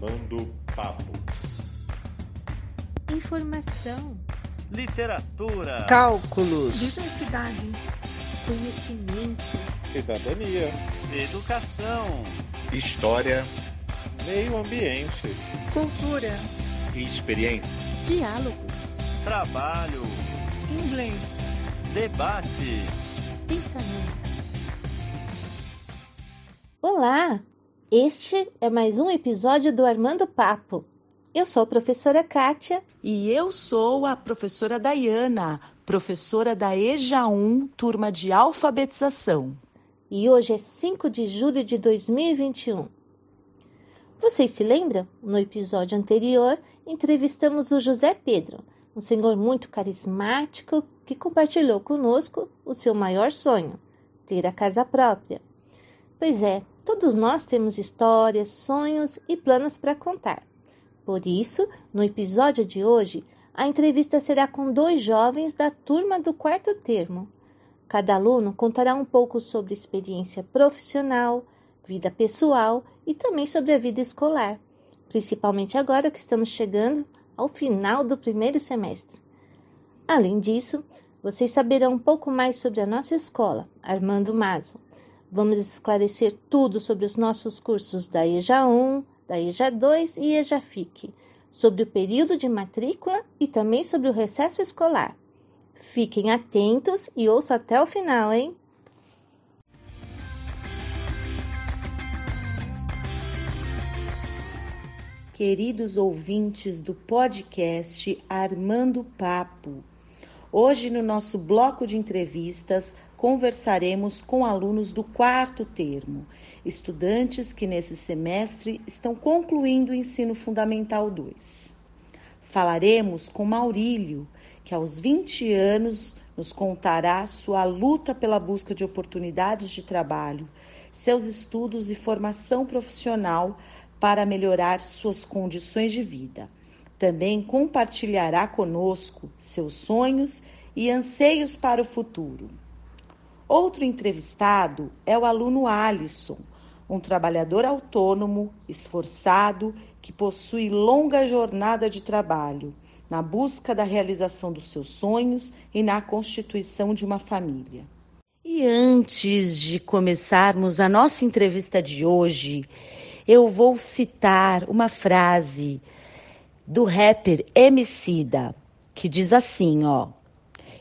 Armando Papo. Informação, literatura, cálculos, diversidade, conhecimento, cidadania, educação, história, meio ambiente, cultura, experiência, diálogos, trabalho, inglês, debate, pensamentos. Olá! Este é mais um episódio do Armando Papo. Eu sou a professora Kátia. E eu sou a professora Dayana, professora da EJA 1, turma de alfabetização. E hoje é 5 de julho de 2021. Vocês se lembram? No episódio anterior, entrevistamos o José Pedro, um senhor muito carismático que compartilhou conosco o seu maior sonho, ter a casa própria. Pois é, todos nós temos histórias, sonhos e planos para contar. Por isso, no episódio de hoje, a entrevista será com dois jovens da turma do quarto termo. Cada aluno contará um pouco sobre experiência profissional, vida pessoal e também sobre a vida escolar, principalmente agora que estamos chegando ao final do primeiro semestre. Além disso, vocês saberão um pouco mais sobre a nossa escola, Armando Mazo. Vamos esclarecer tudo sobre os nossos cursos da EJA 1, da EJA 2 e EJA FIC, sobre o período de matrícula e também sobre o recesso escolar. Fiquem atentos e ouçam até o final, hein? Queridos ouvintes do podcast Armando Papo, hoje no nosso bloco de entrevistas conversaremos com alunos do quarto termo, estudantes que nesse semestre estão concluindo o ensino fundamental 2. Falaremos com Maurílio, que aos 20 anos nos contará sua luta pela busca de oportunidades de trabalho, seus estudos e formação profissional para melhorar suas condições de vida. Também compartilhará conosco seus sonhos e anseios para o futuro. Outro entrevistado é o aluno Alisson, um trabalhador autônomo, esforçado, que possui longa jornada de trabalho na busca da realização dos seus sonhos e na constituição de uma família. E antes de começarmos a nossa entrevista de hoje, eu vou citar uma frase do rapper Emicida, que diz assim, ó: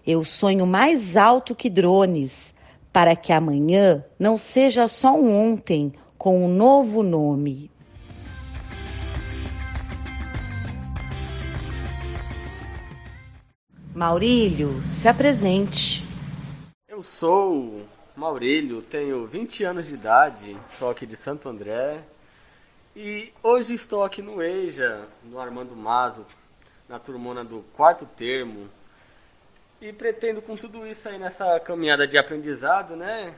Eu sonho mais alto que drones, para que amanhã não seja só um ontem com um novo nome. Maurílio, se apresente. Eu sou Maurílio, tenho 20 anos de idade, sou aqui de Santo André e hoje estou aqui no EJA, no Armando Mazo, na turmona do quarto termo, e pretendo com tudo isso aí nessa caminhada de aprendizado, né,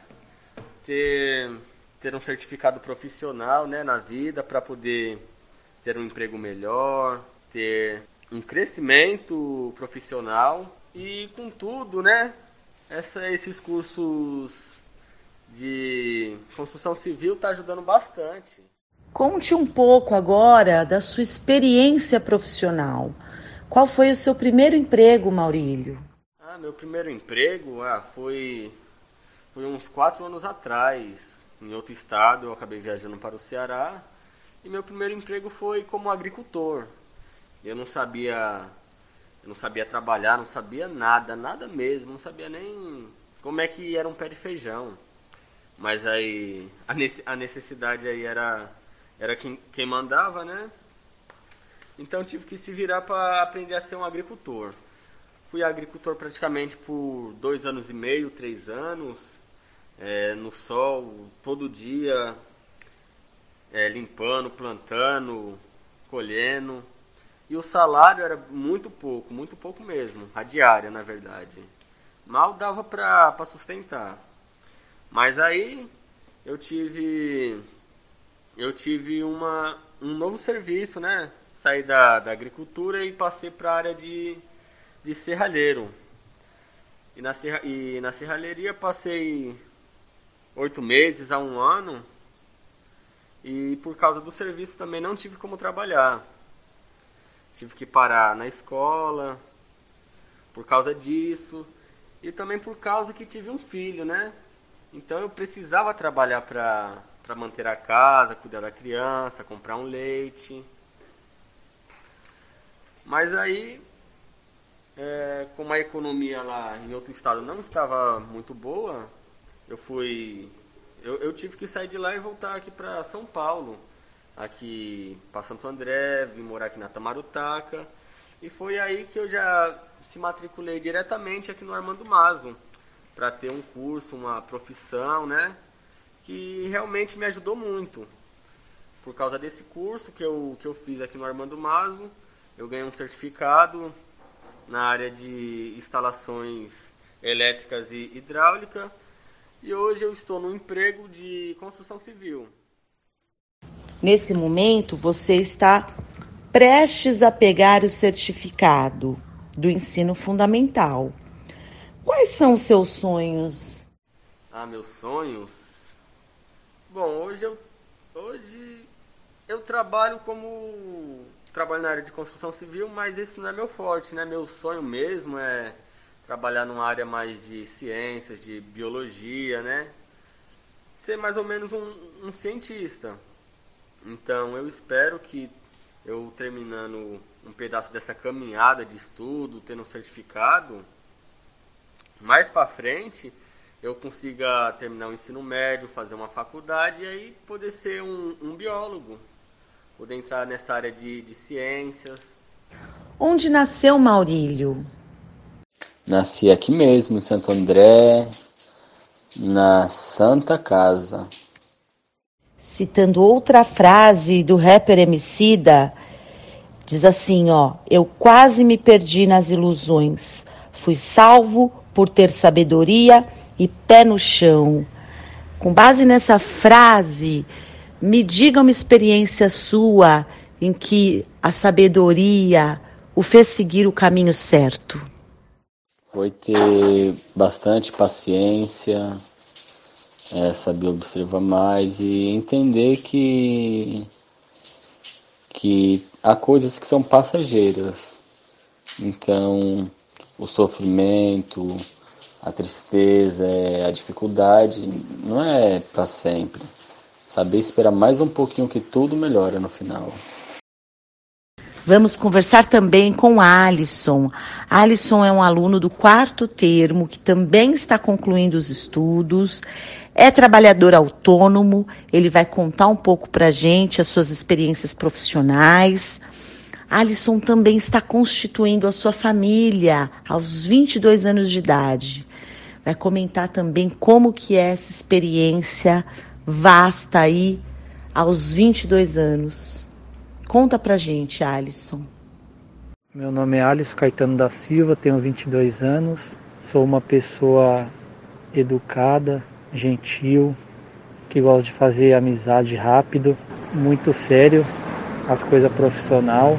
ter ter um certificado profissional, né, na vida para poder ter um emprego melhor, ter um crescimento profissional e com tudo, né, essa, esses cursos de construção civil tá ajudando bastante. Conte um pouco agora da sua experiência profissional. Qual foi o seu primeiro emprego, Maurílio? Meu primeiro emprego ah, foi, foi uns quatro anos atrás, em outro estado. Eu acabei viajando para o Ceará e meu primeiro emprego foi como agricultor. Eu não sabia, eu não sabia trabalhar, não sabia nada, nada mesmo, não sabia nem como é que era um pé de feijão. Mas aí a necessidade aí era era quem, quem mandava, né? Então tive que se virar para aprender a ser um agricultor. Fui agricultor praticamente por dois anos e meio, três anos, é, no sol, todo dia, é, limpando, plantando, colhendo. E o salário era muito pouco, muito pouco mesmo, a diária na verdade. Mal dava para sustentar. Mas aí eu tive eu tive uma, um novo serviço, né? Saí da, da agricultura e passei para a área de de serralheiro. E na, serra, e na serralheria passei oito meses a um ano. E por causa do serviço também não tive como trabalhar. Tive que parar na escola por causa disso e também por causa que tive um filho, né? Então eu precisava trabalhar para para manter a casa, cuidar da criança, comprar um leite. Mas aí, é, como a economia lá em outro estado não estava muito boa, eu fui eu, eu tive que sair de lá e voltar aqui para São Paulo, aqui para Santo André, vim morar aqui na Tamarutaca. E foi aí que eu já se matriculei diretamente aqui no Armando Mazo, para ter um curso, uma profissão, né? Que realmente me ajudou muito. Por causa desse curso que eu, que eu fiz aqui no Armando Mazo, eu ganhei um certificado na área de instalações elétricas e hidráulica e hoje eu estou no emprego de construção civil. Nesse momento, você está prestes a pegar o certificado do ensino fundamental. Quais são os seus sonhos? Ah, meus sonhos? Bom, hoje eu hoje eu trabalho como trabalho na área de construção civil, mas esse não é meu forte, né? Meu sonho mesmo é trabalhar numa área mais de ciências, de biologia, né? Ser mais ou menos um, um cientista. Então eu espero que eu terminando um pedaço dessa caminhada de estudo, tendo um certificado, mais para frente eu consiga terminar o ensino médio, fazer uma faculdade e aí poder ser um, um biólogo, poder entrar nessa área de, de ciências. Onde nasceu Maurílio? Nasci aqui mesmo, em Santo André, na Santa Casa. Citando outra frase do rapper Emicida, diz assim, ó: "Eu quase me perdi nas ilusões. Fui salvo por ter sabedoria e pé no chão." Com base nessa frase, me diga uma experiência sua em que a sabedoria o fez seguir o caminho certo. Foi ter bastante paciência, é, saber observar mais e entender que, que há coisas que são passageiras. Então, o sofrimento, a tristeza, a dificuldade não é para sempre. Saber esperar mais um pouquinho que tudo melhora no final. Vamos conversar também com Alisson. Alisson é um aluno do quarto termo que também está concluindo os estudos. É trabalhador autônomo. Ele vai contar um pouco para gente as suas experiências profissionais. Alisson também está constituindo a sua família aos 22 anos de idade. Vai comentar também como que é essa experiência vasta aí aos 22 anos. Conta pra gente, Alisson. Meu nome é Alisson Caetano da Silva, tenho 22 anos, sou uma pessoa educada, gentil, que gosta de fazer amizade rápido, muito sério, as coisas profissional,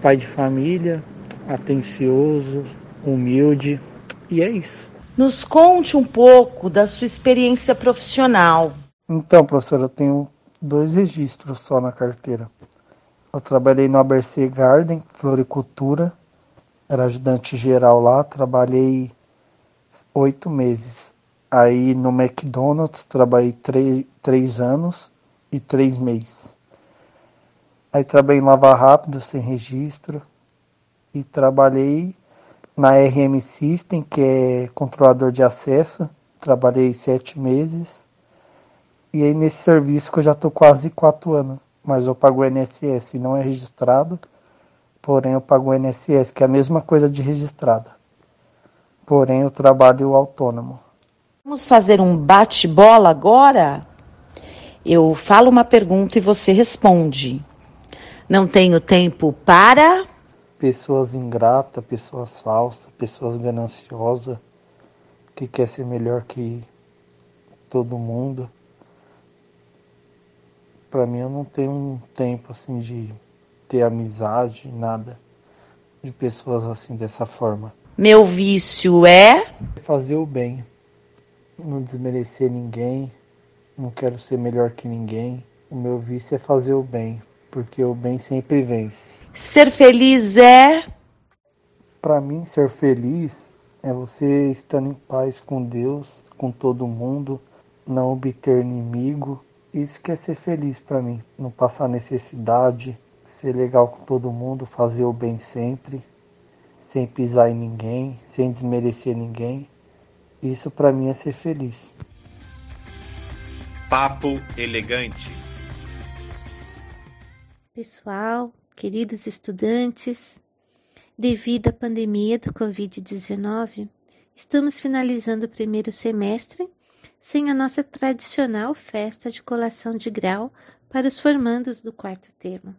pai de família, atencioso, humilde, e é isso. Nos conte um pouco da sua experiência profissional. Então, professora, eu tenho dois registros só na carteira. Eu trabalhei no ABC Garden, floricultura, era ajudante geral lá, trabalhei oito meses. Aí no McDonald's trabalhei três, três anos e três meses. Aí trabalhei em Lava Rápido, sem registro, e trabalhei na RM System, que é controlador de acesso, trabalhei sete meses. E aí nesse serviço que eu já estou quase quatro anos, mas eu pago o INSS, não é registrado, porém eu pago o INSS, que é a mesma coisa de registrada. Porém eu trabalho autônomo. Vamos fazer um bate-bola agora? Eu falo uma pergunta e você responde. Não tenho tempo para. Pessoas ingratas, pessoas falsas, pessoas gananciosas, que quer ser melhor que todo mundo para mim eu não tenho um tempo assim de ter amizade, nada de pessoas assim dessa forma. Meu vício é fazer o bem, não desmerecer ninguém, não quero ser melhor que ninguém. O meu vício é fazer o bem, porque o bem sempre vence. Ser feliz é. Para mim, ser feliz é você estando em paz com Deus, com todo mundo, não obter inimigo. Isso que é ser feliz para mim, não passar necessidade, ser legal com todo mundo, fazer o bem sempre, sem pisar em ninguém, sem desmerecer ninguém. Isso para mim é ser feliz. Papo elegante. Pessoal, queridos estudantes, devido à pandemia do Covid-19, estamos finalizando o primeiro semestre sem a nossa tradicional festa de colação de grau para os formandos do quarto termo.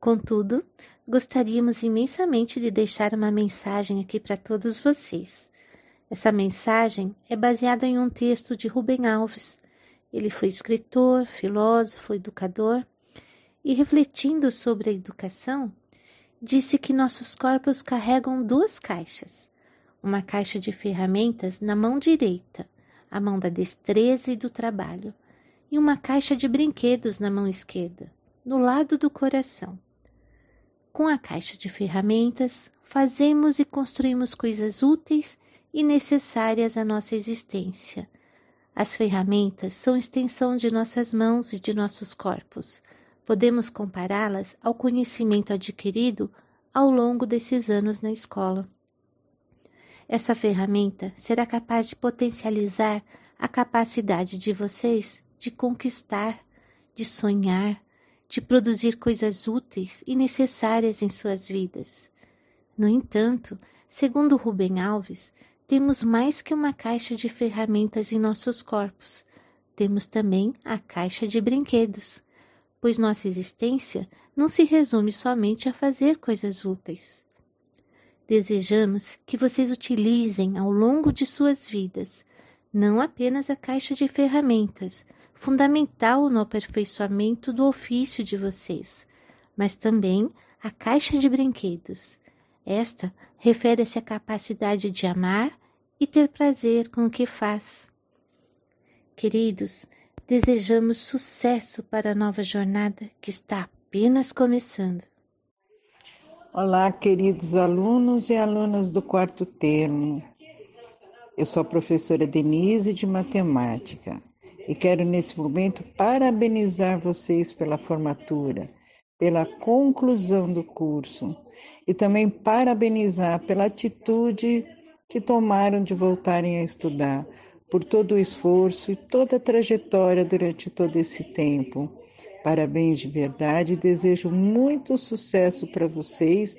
Contudo, gostaríamos imensamente de deixar uma mensagem aqui para todos vocês. Essa mensagem é baseada em um texto de Rubem Alves. Ele foi escritor, filósofo, educador e, refletindo sobre a educação, disse que nossos corpos carregam duas caixas: uma caixa de ferramentas na mão direita, a mão da destreza e do trabalho, e uma caixa de brinquedos na mão esquerda, no lado do coração. Com a caixa de ferramentas, fazemos e construímos coisas úteis e necessárias à nossa existência. As ferramentas são extensão de nossas mãos e de nossos corpos. Podemos compará-las ao conhecimento adquirido ao longo desses anos na escola. Essa ferramenta será capaz de potencializar a capacidade de vocês de conquistar, de sonhar, de produzir coisas úteis e necessárias em suas vidas. No entanto, segundo Rubem Alves, temos mais que uma caixa de ferramentas em nossos corpos. Temos também a caixa de brinquedos, pois nossa existência não se resume somente a fazer coisas úteis. Desejamos que vocês utilizem ao longo de suas vidas não apenas a caixa de ferramentas, fundamental no aperfeiçoamento do ofício de vocês, mas também a caixa de brinquedos. Esta refere-se à capacidade de amar e ter prazer com o que faz. Queridos, desejamos sucesso para a nova jornada que está apenas começando. Olá, queridos alunos e alunas do quarto termo. Eu sou a professora Denise de Matemática e quero nesse momento parabenizar vocês pela formatura, pela conclusão do curso e também parabenizar pela atitude que tomaram de voltarem a estudar, por todo o esforço e toda a trajetória durante todo esse tempo. Parabéns de verdade, desejo muito sucesso para vocês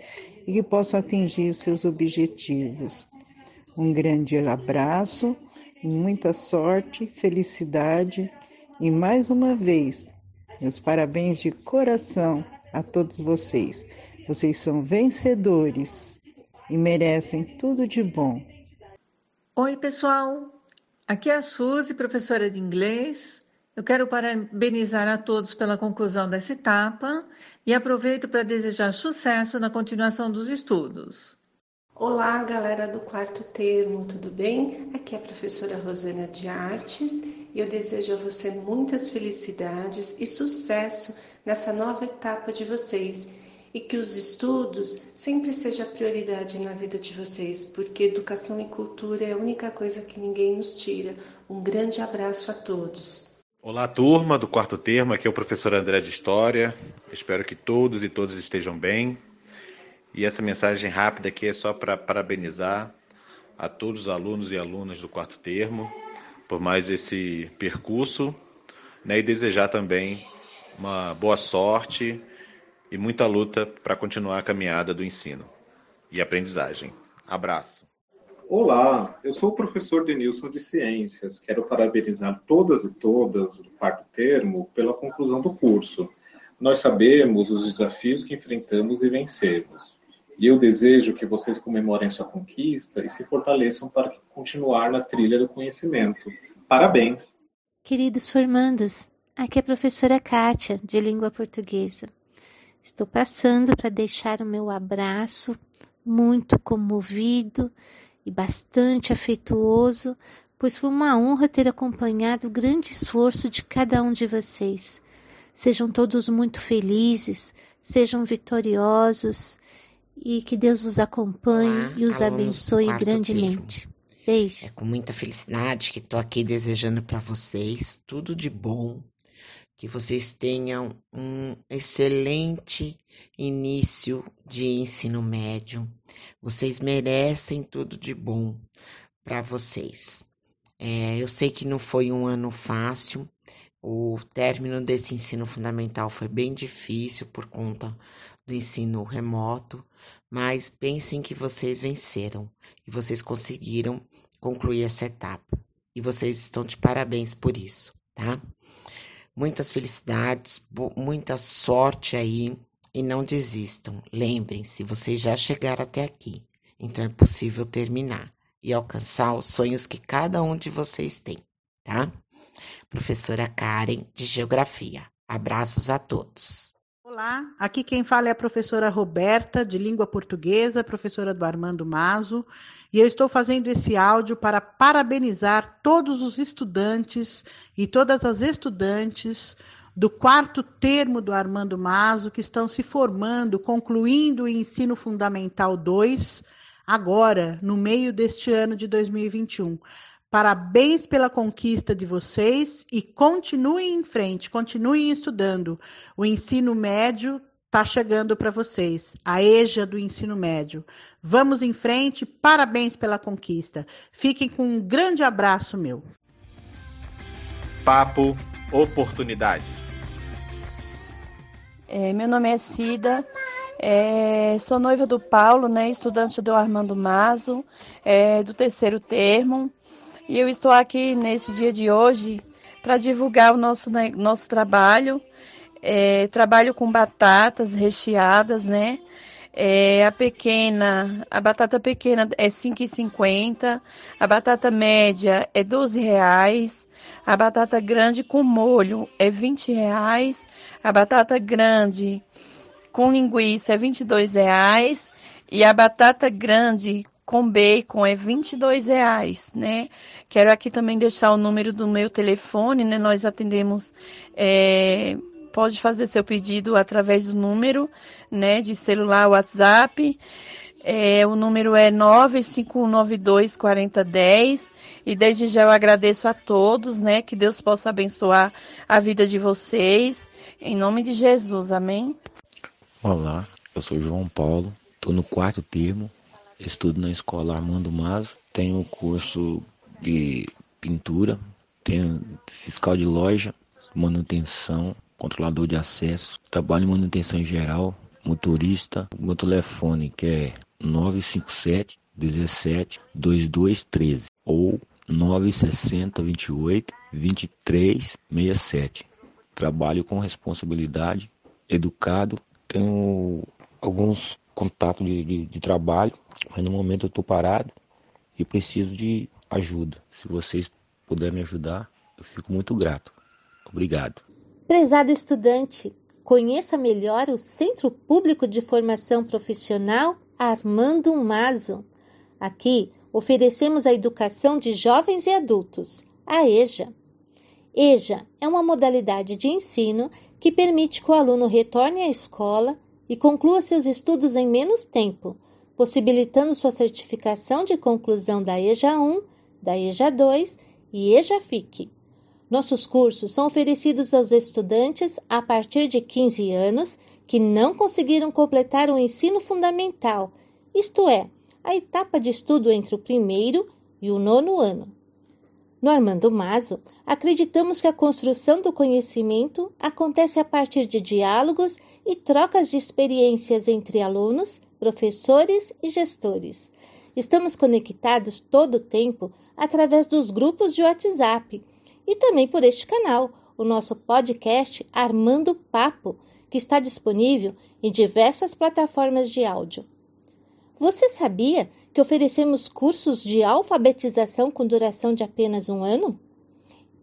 e que possam atingir os seus objetivos. Um grande abraço, muita sorte, felicidade e mais uma vez, meus parabéns de coração a todos vocês. Vocês são vencedores e merecem tudo de bom. Oi, pessoal. Aqui é a Suzy, professora de inglês. Eu quero parabenizar a todos pela conclusão dessa etapa e aproveito para desejar sucesso na continuação dos estudos. Olá, galera do quarto termo, tudo bem? Aqui é a professora Rosana de Artes e eu desejo a você muitas felicidades e sucesso nessa nova etapa de vocês e que os estudos sempre seja prioridade na vida de vocês, porque educação e cultura é a única coisa que ninguém nos tira. Um grande abraço a todos. Olá, turma do quarto termo, aqui é o professor André de História. Espero que todos e todas estejam bem. E essa mensagem rápida aqui é só para parabenizar a todos os alunos e alunas do quarto termo por mais esse percurso né, e desejar também uma boa sorte e muita luta para continuar a caminhada do ensino e aprendizagem. Abraço. Olá, eu sou o professor Denilson de Ciências. Quero parabenizar todas e todas do quarto termo pela conclusão do curso. Nós sabemos os desafios que enfrentamos e vencemos. E eu desejo que vocês comemorem sua conquista e se fortaleçam para continuar na trilha do conhecimento. Parabéns! Queridos formandos, aqui é a professora Kátia, de língua portuguesa. Estou passando para deixar o meu abraço muito comovido e bastante afetuoso pois foi uma honra ter acompanhado o grande esforço de cada um de vocês. Sejam todos muito felizes, sejam vitoriosos e que Deus os acompanhe Olá, e os abençoe grandemente. Beijo. É com muita felicidade que estou aqui desejando para vocês tudo de bom, que vocês tenham um excelente início de ensino médio. Vocês merecem tudo de bom para vocês. É, eu sei que não foi um ano fácil, o término desse ensino fundamental foi bem difícil por conta do ensino remoto, mas pensem que vocês venceram e vocês conseguiram concluir essa etapa. E vocês estão de parabéns por isso, tá? Muitas felicidades, muita sorte aí e não desistam. Lembrem-se, vocês já chegaram até aqui, então é possível terminar e alcançar os sonhos que cada um de vocês tem, tá? Professora Karen, de Geografia. Abraços a todos. Olá, aqui quem fala é a professora Roberta, de Língua Portuguesa, professora do Armando Mazo, e eu estou fazendo esse áudio para parabenizar todos os estudantes e todas as estudantes do quarto termo do Armando Mazo que estão se formando, concluindo o ensino fundamental 2, agora, no meio deste ano de 2021. Parabéns pela conquista de vocês e continuem em frente, continuem estudando. O ensino médio está chegando para vocês, a EJA do ensino médio. Vamos em frente, parabéns pela conquista. Fiquem com um grande abraço meu. Papo Oportunidade. É, meu nome é Cida, é, sou noiva do Paulo, né, estudante do Armando Mazo, é, do terceiro termo. E eu estou aqui nesse dia de hoje para divulgar o nosso, né, nosso trabalho. É, trabalho com batatas recheadas, né? É, a pequena, a batata pequena é R$ 5,50, a batata média é R$ 12,00, a batata grande com molho é R$ 20,00, a batata grande com linguiça é R$ 22,00 e a batata grande com bacon é 22 reais, né? Quero aqui também deixar o número do meu telefone, né? Nós atendemos, é, pode fazer seu pedido através do número, né? De celular, WhatsApp. É, o número é 95192 4010 e desde já eu agradeço a todos, né? Que Deus possa abençoar a vida de vocês. Em nome de Jesus, amém. Olá, eu sou João Paulo, estou no quarto termo estudo na escola Armando Mazo, tenho o curso de pintura, tenho fiscal de loja, manutenção, controlador de acesso, trabalho em manutenção em geral, motorista, meu telefone que é 957 17 2213 ou 960 28 23 67. Trabalho com responsabilidade, educado, tenho alguns contato de, de, de trabalho, mas no momento eu estou parado e preciso de ajuda. Se vocês puderem me ajudar, eu fico muito grato. Obrigado. Prezado estudante, conheça melhor o Centro Público de Formação Profissional Armando Mazo. Aqui oferecemos a educação de jovens e adultos, a EJA. EJA é uma modalidade de ensino que permite que o aluno retorne à escola e conclua seus estudos em menos tempo, possibilitando sua certificação de conclusão da EJA 1, da EJA 2 e EJA FIC. Nossos cursos são oferecidos aos estudantes a partir de 15 anos que não conseguiram completar o ensino fundamental, isto é, a etapa de estudo entre o primeiro e o nono ano. No Armando Mazo, acreditamos que a construção do conhecimento acontece a partir de diálogos e trocas de experiências entre alunos, professores e gestores. Estamos conectados todo o tempo através dos grupos de WhatsApp e também por este canal, o nosso podcast Armando Papo, que está disponível em diversas plataformas de áudio. Você sabia que oferecemos cursos de alfabetização com duração de apenas um ano?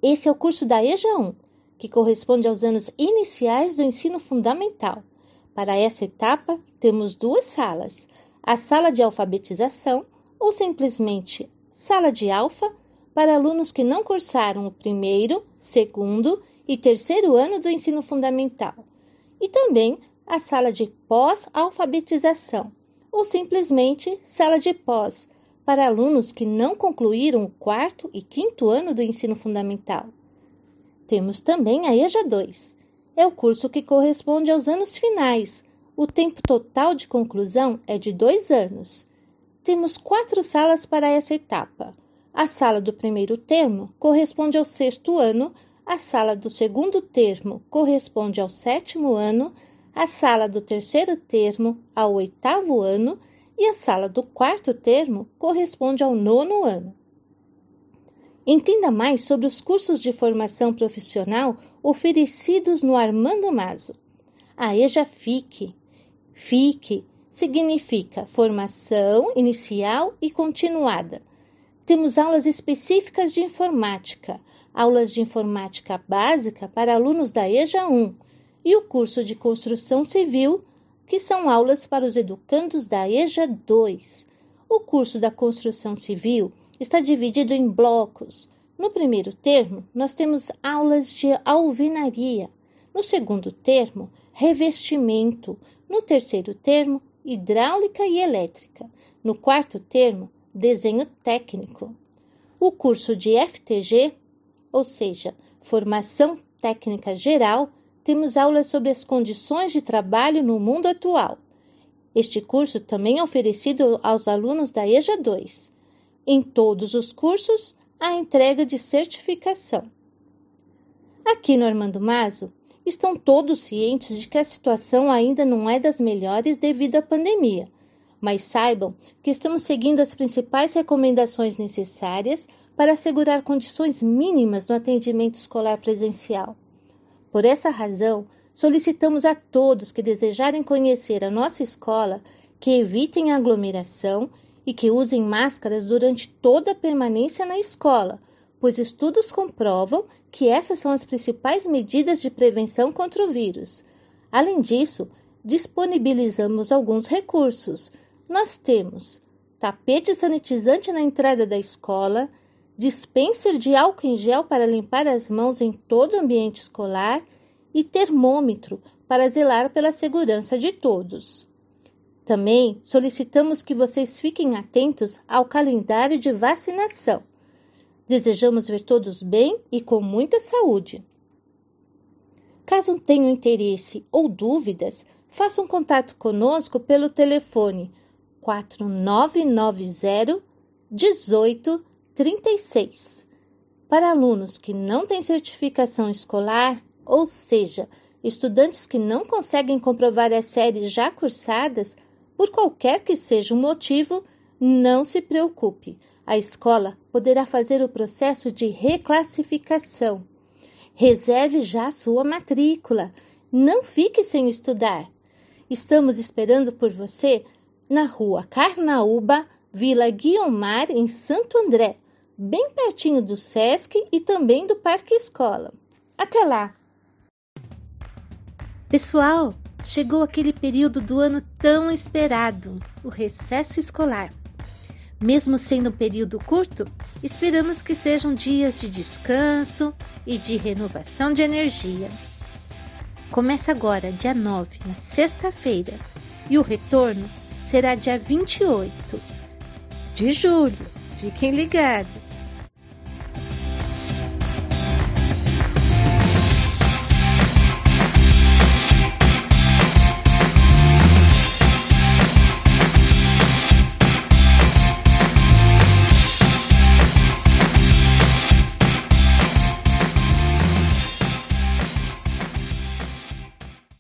Esse é o curso da EJA 1, que corresponde aos anos iniciais do ensino fundamental. Para essa etapa, temos duas salas: a sala de alfabetização, ou simplesmente sala de alfa, para alunos que não cursaram o primeiro, segundo e terceiro ano do ensino fundamental, e também a sala de pós-alfabetização, ou simplesmente sala de pós, para alunos que não concluíram o quarto e quinto ano do ensino fundamental. Temos também a EJA 2. É o curso que corresponde aos anos finais. O tempo total de conclusão é de dois anos. Temos quatro salas para essa etapa. A sala do primeiro termo corresponde ao sexto ano, a sala do segundo termo corresponde ao sétimo ano, a sala do terceiro termo ao oitavo ano e a sala do quarto termo corresponde ao nono ano. Entenda mais sobre os cursos de formação profissional oferecidos no Armando Mazo. A EJA FIC. FIC significa formação inicial e continuada. Temos aulas específicas de informática, aulas de informática básica para alunos da EJA 1 e o curso de construção civil, que são aulas para os educandos da EJA 2. O curso da construção civil está dividido em blocos. No primeiro termo, nós temos aulas de alvenaria. No segundo termo, revestimento. No terceiro termo, hidráulica e elétrica. No quarto termo, desenho técnico. O curso de FTG, ou seja, formação técnica geral, temos aulas sobre as condições de trabalho no mundo atual. Este curso também é oferecido aos alunos da EJA 2. Em todos os cursos, há entrega de certificação. Aqui no Armando Mazo, estão todos cientes de que a situação ainda não é das melhores devido à pandemia, mas saibam que estamos seguindo as principais recomendações necessárias para assegurar condições mínimas no atendimento escolar presencial. Por essa razão, solicitamos a todos que desejarem conhecer a nossa escola que evitem a aglomeração e que usem máscaras durante toda a permanência na escola, pois estudos comprovam que essas são as principais medidas de prevenção contra o vírus. Além disso, disponibilizamos alguns recursos. Nós temos tapete sanitizante na entrada da escola, dispenser de álcool em gel para limpar as mãos em todo o ambiente escolar e termômetro para zelar pela segurança de todos. Também solicitamos que vocês fiquem atentos ao calendário de vacinação. Desejamos ver todos bem e com muita saúde. Caso tenham interesse ou dúvidas, façam contato conosco pelo telefone 4990 18 36. Para alunos que não têm certificação escolar, ou seja, estudantes que não conseguem comprovar as séries já cursadas, por qualquer que seja o motivo, não se preocupe. A escola poderá fazer o processo de reclassificação. Reserve já sua matrícula. Não fique sem estudar. Estamos esperando por você na rua Carnaúba, Vila Guiomar, em Santo André bem pertinho do SESC e também do Parque Escola. Até lá! Pessoal, chegou aquele período do ano tão esperado, o recesso escolar. Mesmo sendo um período curto, esperamos que sejam dias de descanso e de renovação de energia. Começa agora, dia 9, na sexta-feira, e o retorno será dia 28 de julho. Fiquem ligados!